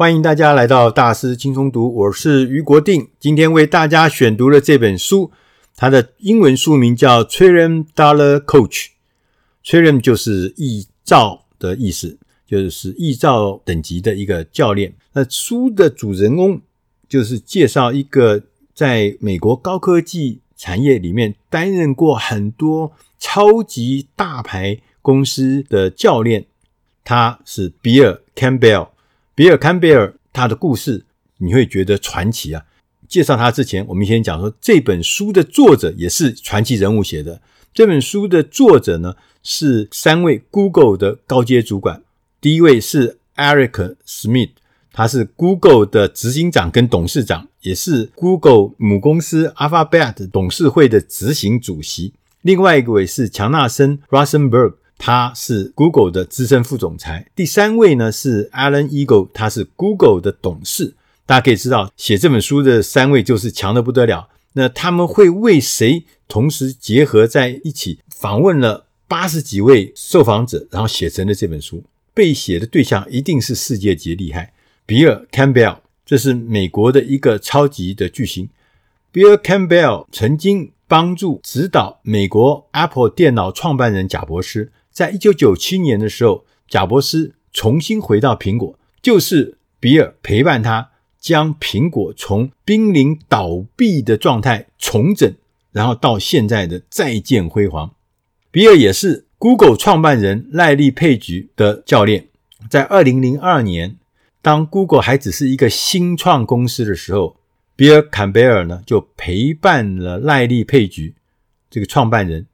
欢迎大家来到大师轻松读，我是余国定。今天为大家选读的这本书，它的英文书名叫《t r i l l i n Dollar Coach》t r i l l i n 就是亿兆的意思，就是亿兆等级的一个教练。那书的主人公就是介绍一个在美国高科技产业里面担任过很多超级大牌公司的教练，他是比尔·坎贝尔。比尔·坎贝尔他的故事你会觉得传奇啊。介绍他之前，我们先讲说这本书的作者也是传奇人物写的。这本书的作者呢是三位 Google 的高阶主管，第一位是 Eric Schmidt，他是 Google 的执行长跟董事长，也是 Google 母公司 Alphabet 董事会的执行主席。另外一个位是强纳森 Rosenberg。他是 Google 的资深副总裁。第三位呢是 Alan Eagle，他是 Google 的董事。大家可以知道，写这本书的三位就是强的不得了。那他们会为谁同时结合在一起？访问了八十几位受访者，然后写成了这本书。被写的对象一定是世界级厉害。比尔·坎贝尔，这是美国的一个超级的巨星。比尔·坎贝尔曾经帮助指导美国 Apple 电脑创办人贾伯斯。在一九九七年的时候，贾伯斯重新回到苹果，就是比尔陪伴他，将苹果从濒临倒闭的状态重整，然后到现在的再见辉煌。比尔也是 Google 创办人赖利·佩吉的教练。在二零零二年，当 Google 还只是一个新创公司的时候，比尔·坎贝尔呢就陪伴了赖利·佩吉这个创办人。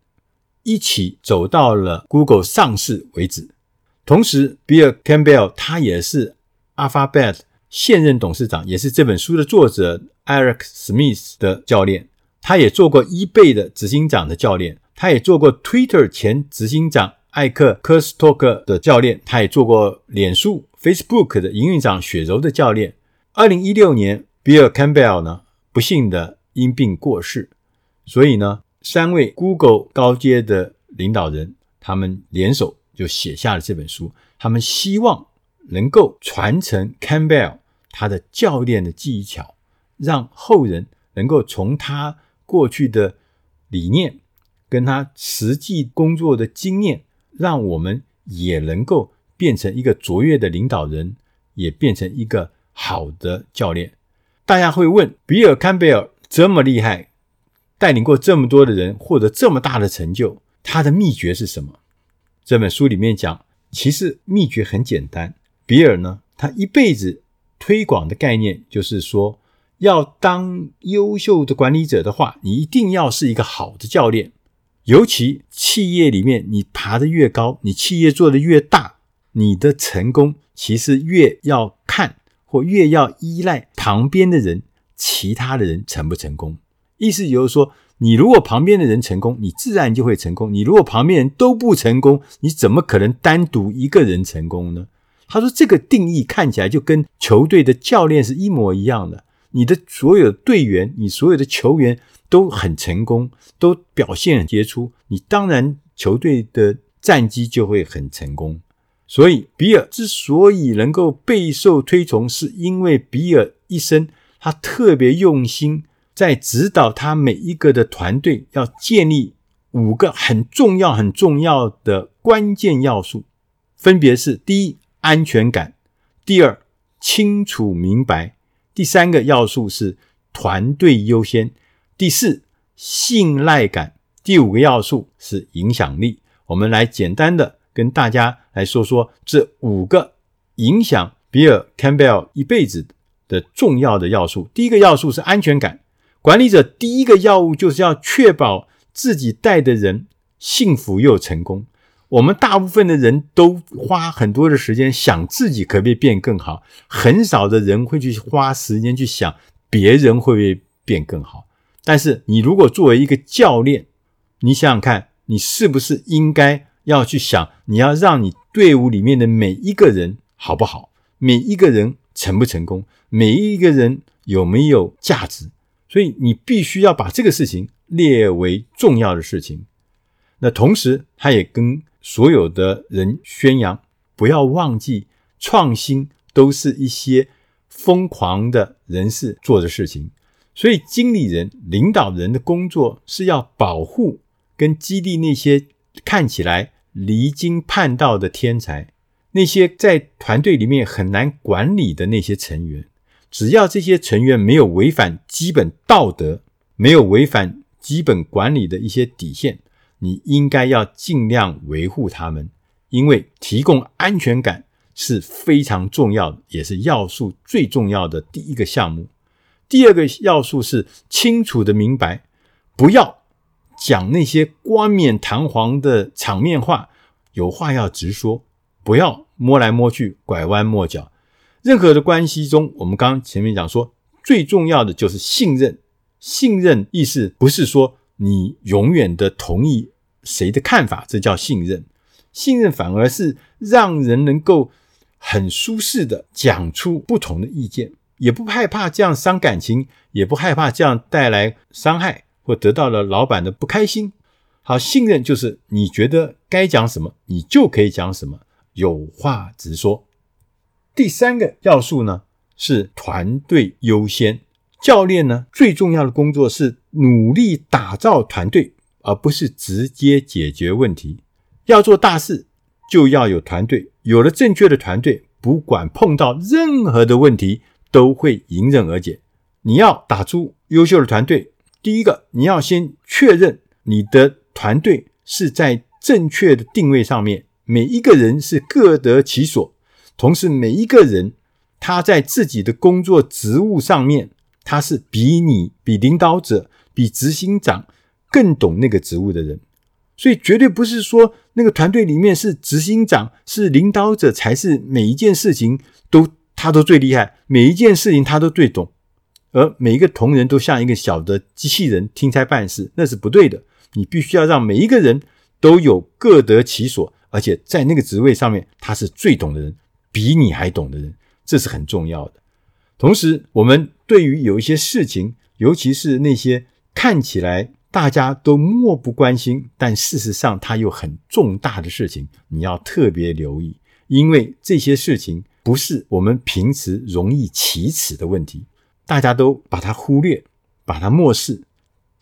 一起走到了 Google 上市为止。同时，比尔·坎贝尔他也是 Alphabet 现任董事长，也是这本书的作者 Eric Smith 的教练。他也做过 eBay 的执行长的教练，他也做过 Twitter 前执行长艾克·科斯托克的教练，他也做过脸书 Facebook 的营运长雪柔的教练。二零一六年，比尔·坎贝尔呢不幸的因病过世，所以呢。三位 Google 高阶的领导人，他们联手就写下了这本书。他们希望能够传承 Campbell 他的教练的技巧，让后人能够从他过去的理念跟他实际工作的经验，让我们也能够变成一个卓越的领导人，也变成一个好的教练。大家会问，比尔·坎贝尔这么厉害？带领过这么多的人获得这么大的成就，他的秘诀是什么？这本书里面讲，其实秘诀很简单。比尔呢，他一辈子推广的概念就是说，要当优秀的管理者的话，你一定要是一个好的教练。尤其企业里面，你爬得越高，你企业做得越大，你的成功其实越要看或越要依赖旁边的人，其他的人成不成功。意思就是说，你如果旁边的人成功，你自然就会成功；你如果旁边人都不成功，你怎么可能单独一个人成功呢？他说，这个定义看起来就跟球队的教练是一模一样的。你的所有队员，你所有的球员都很成功，都表现很杰出，你当然球队的战绩就会很成功。所以，比尔之所以能够备受推崇，是因为比尔一生他特别用心。在指导他每一个的团队，要建立五个很重要、很重要的关键要素，分别是：第一，安全感；第二，清楚明白；第三个要素是团队优先；第四，信赖感；第五个要素是影响力。我们来简单的跟大家来说说这五个影响比尔·坎贝尔一辈子的重要的要素。第一个要素是安全感。管理者第一个要务就是要确保自己带的人幸福又成功。我们大部分的人都花很多的时间想自己可不可以变更好，很少的人会去花时间去想别人会不会变更好。但是你如果作为一个教练，你想想看，你是不是应该要去想，你要让你队伍里面的每一个人好不好，每一个人成不成功，每一个人有没有价值？所以你必须要把这个事情列为重要的事情。那同时，他也跟所有的人宣扬，不要忘记创新都是一些疯狂的人士做的事情。所以，经理人、领导人的工作是要保护跟激励那些看起来离经叛道的天才，那些在团队里面很难管理的那些成员。只要这些成员没有违反基本道德，没有违反基本管理的一些底线，你应该要尽量维护他们，因为提供安全感是非常重要，也是要素最重要的第一个项目。第二个要素是清楚的明白，不要讲那些冠冕堂皇的场面话，有话要直说，不要摸来摸去、拐弯抹角。任何的关系中，我们刚前面讲说，最重要的就是信任。信任意思不是说你永远的同意谁的看法，这叫信任。信任反而是让人能够很舒适的讲出不同的意见。也不害怕这样伤感情，也不害怕这样带来伤害或得到了老板的不开心。好，信任就是你觉得该讲什么，你就可以讲什么，有话直说。第三个要素呢，是团队优先。教练呢，最重要的工作是努力打造团队，而不是直接解决问题。要做大事，就要有团队。有了正确的团队，不管碰到任何的问题，都会迎刃而解。你要打出优秀的团队，第一个，你要先确认你的团队是在正确的定位上面，每一个人是各得其所，同时每一个人他在自己的工作职务上面，他是比你、比领导者、比执行长更懂那个职务的人，所以绝对不是说那个团队里面是执行长、是领导者才是每一件事情都。他都最厉害，每一件事情他都最懂，而每一个同仁都像一个小的机器人听差办事，那是不对的。你必须要让每一个人都有各得其所，而且在那个职位上面他是最懂的人，比你还懂的人，这是很重要的。同时，我们对于有一些事情，尤其是那些看起来大家都漠不关心，但事实上它又很重大的事情，你要特别留意，因为这些事情。不是我们平时容易启齿的问题，大家都把它忽略，把它漠视，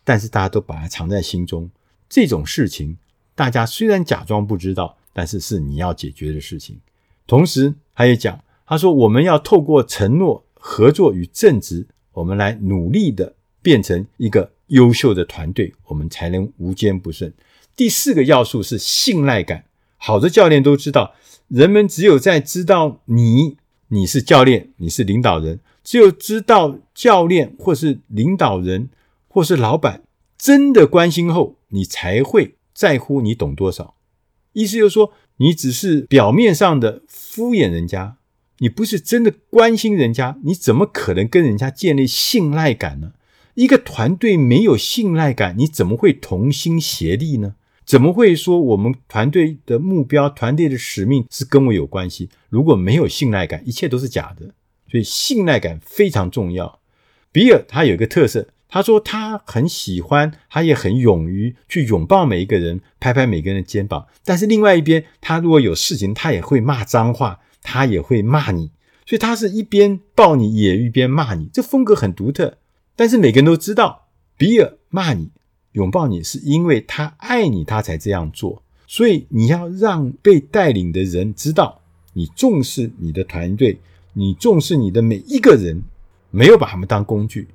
但是大家都把它藏在心中。这种事情，大家虽然假装不知道，但是是你要解决的事情。同时，他也讲，他说我们要透过承诺、合作与正直，我们来努力的变成一个优秀的团队，我们才能无坚不摧。第四个要素是信赖感，好的教练都知道。人们只有在知道你，你是教练，你是领导人，只有知道教练或是领导人或是老板真的关心后，你才会在乎你懂多少。意思就是说，你只是表面上的敷衍人家，你不是真的关心人家，你怎么可能跟人家建立信赖感呢？一个团队没有信赖感，你怎么会同心协力呢？怎么会说我们团队的目标、团队的使命是跟我有关系？如果没有信赖感，一切都是假的。所以信赖感非常重要。比尔他有一个特色，他说他很喜欢，他也很勇于去拥抱每一个人，拍拍每个人的肩膀。但是另外一边，他如果有事情，他也会骂脏话，他也会骂你。所以他是一边抱你，也一边骂你，这风格很独特。但是每个人都知道，比尔骂你。拥抱你是因为他爱你，他才这样做。所以你要让被带领的人知道，你重视你的团队，你重视你的每一个人，没有把他们当工具。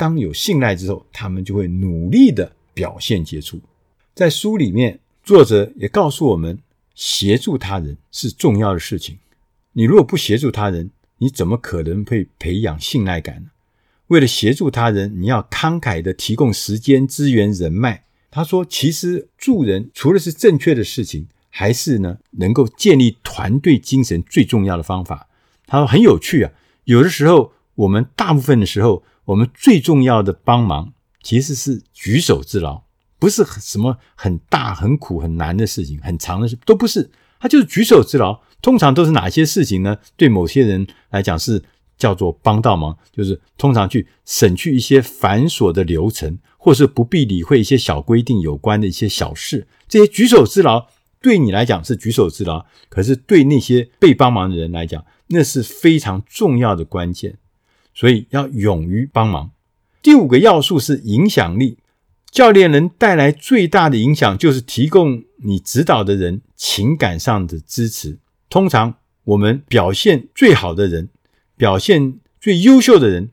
当有信赖之后，他们就会努力的表现杰出。在书里面，作者也告诉我们，协助他人是重要的事情。你如果不协助他人，你怎么可能会培养信赖感呢？为了协助他人，你要慷慨的提供时间、资源、人脉。他说：“其实助人除了是正确的事情，还是呢能够建立团队精神最重要的方法。”他说：“很有趣啊，有的时候我们大部分的时候，我们最重要的帮忙其实是举手之劳，不是什么很大、很苦、很难的事情，很长的事都不是，它就是举手之劳。通常都是哪些事情呢？对某些人来讲是。”叫做帮倒忙，就是通常去省去一些繁琐的流程，或是不必理会一些小规定有关的一些小事。这些举手之劳，对你来讲是举手之劳，可是对那些被帮忙的人来讲，那是非常重要的关键。所以要勇于帮忙。第五个要素是影响力。教练能带来最大的影响，就是提供你指导的人情感上的支持。通常，我们表现最好的人，表现最优秀的人，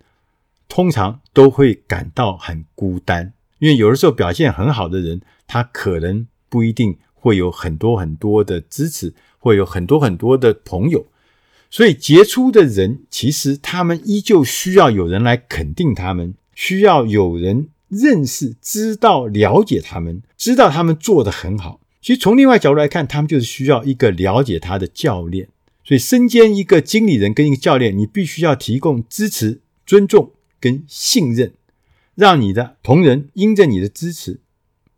通常都会感到很孤单，因为有的时候表现很好的人，他可能不一定会有很多很多的支持，会有很多很多的朋友。所以，杰出的人其实他们依旧需要有人来肯定他们，需要有人。认识、知道、了解他们，知道他们做得很好。其实从另外角度来看，他们就是需要一个了解他的教练。所以，身兼一个经理人跟一个教练，你必须要提供支持、尊重跟信任，让你的同仁因着你的支持，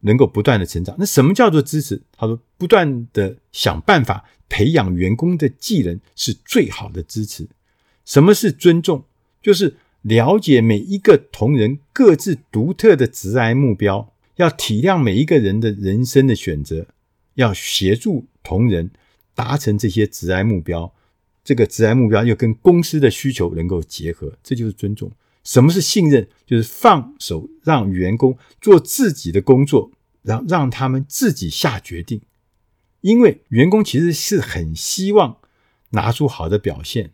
能够不断的成长。那什么叫做支持？他说，不断的想办法培养员工的技能是最好的支持。什么是尊重？就是。了解每一个同仁各自独特的职涯目标，要体谅每一个人的人生的选择，要协助同仁达成这些职涯目标。这个职涯目标又跟公司的需求能够结合，这就是尊重。什么是信任？就是放手让员工做自己的工作，让让他们自己下决定。因为员工其实是很希望拿出好的表现，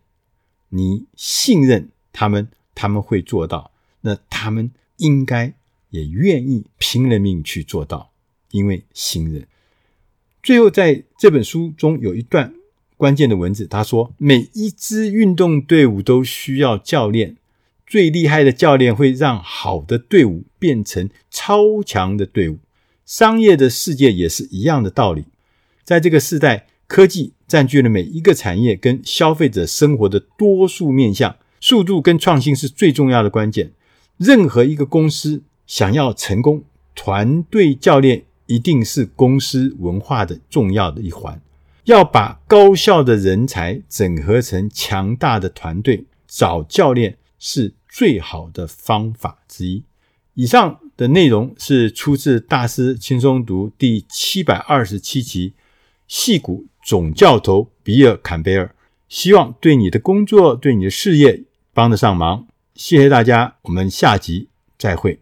你信任他们。他们会做到，那他们应该也愿意拼了命去做到，因为信任。最后，在这本书中有一段关键的文字，他说：“每一支运动队伍都需要教练，最厉害的教练会让好的队伍变成超强的队伍。商业的世界也是一样的道理，在这个时代，科技占据了每一个产业跟消费者生活的多数面向。”速度跟创新是最重要的关键。任何一个公司想要成功，团队教练一定是公司文化的重要的一环。要把高效的人才整合成强大的团队，找教练是最好的方法之一。以上的内容是出自《大师轻松读》第七百二十七集，戏骨总教头比尔·坎贝尔。希望对你的工作，对你的事业。帮得上忙，谢谢大家，我们下集再会。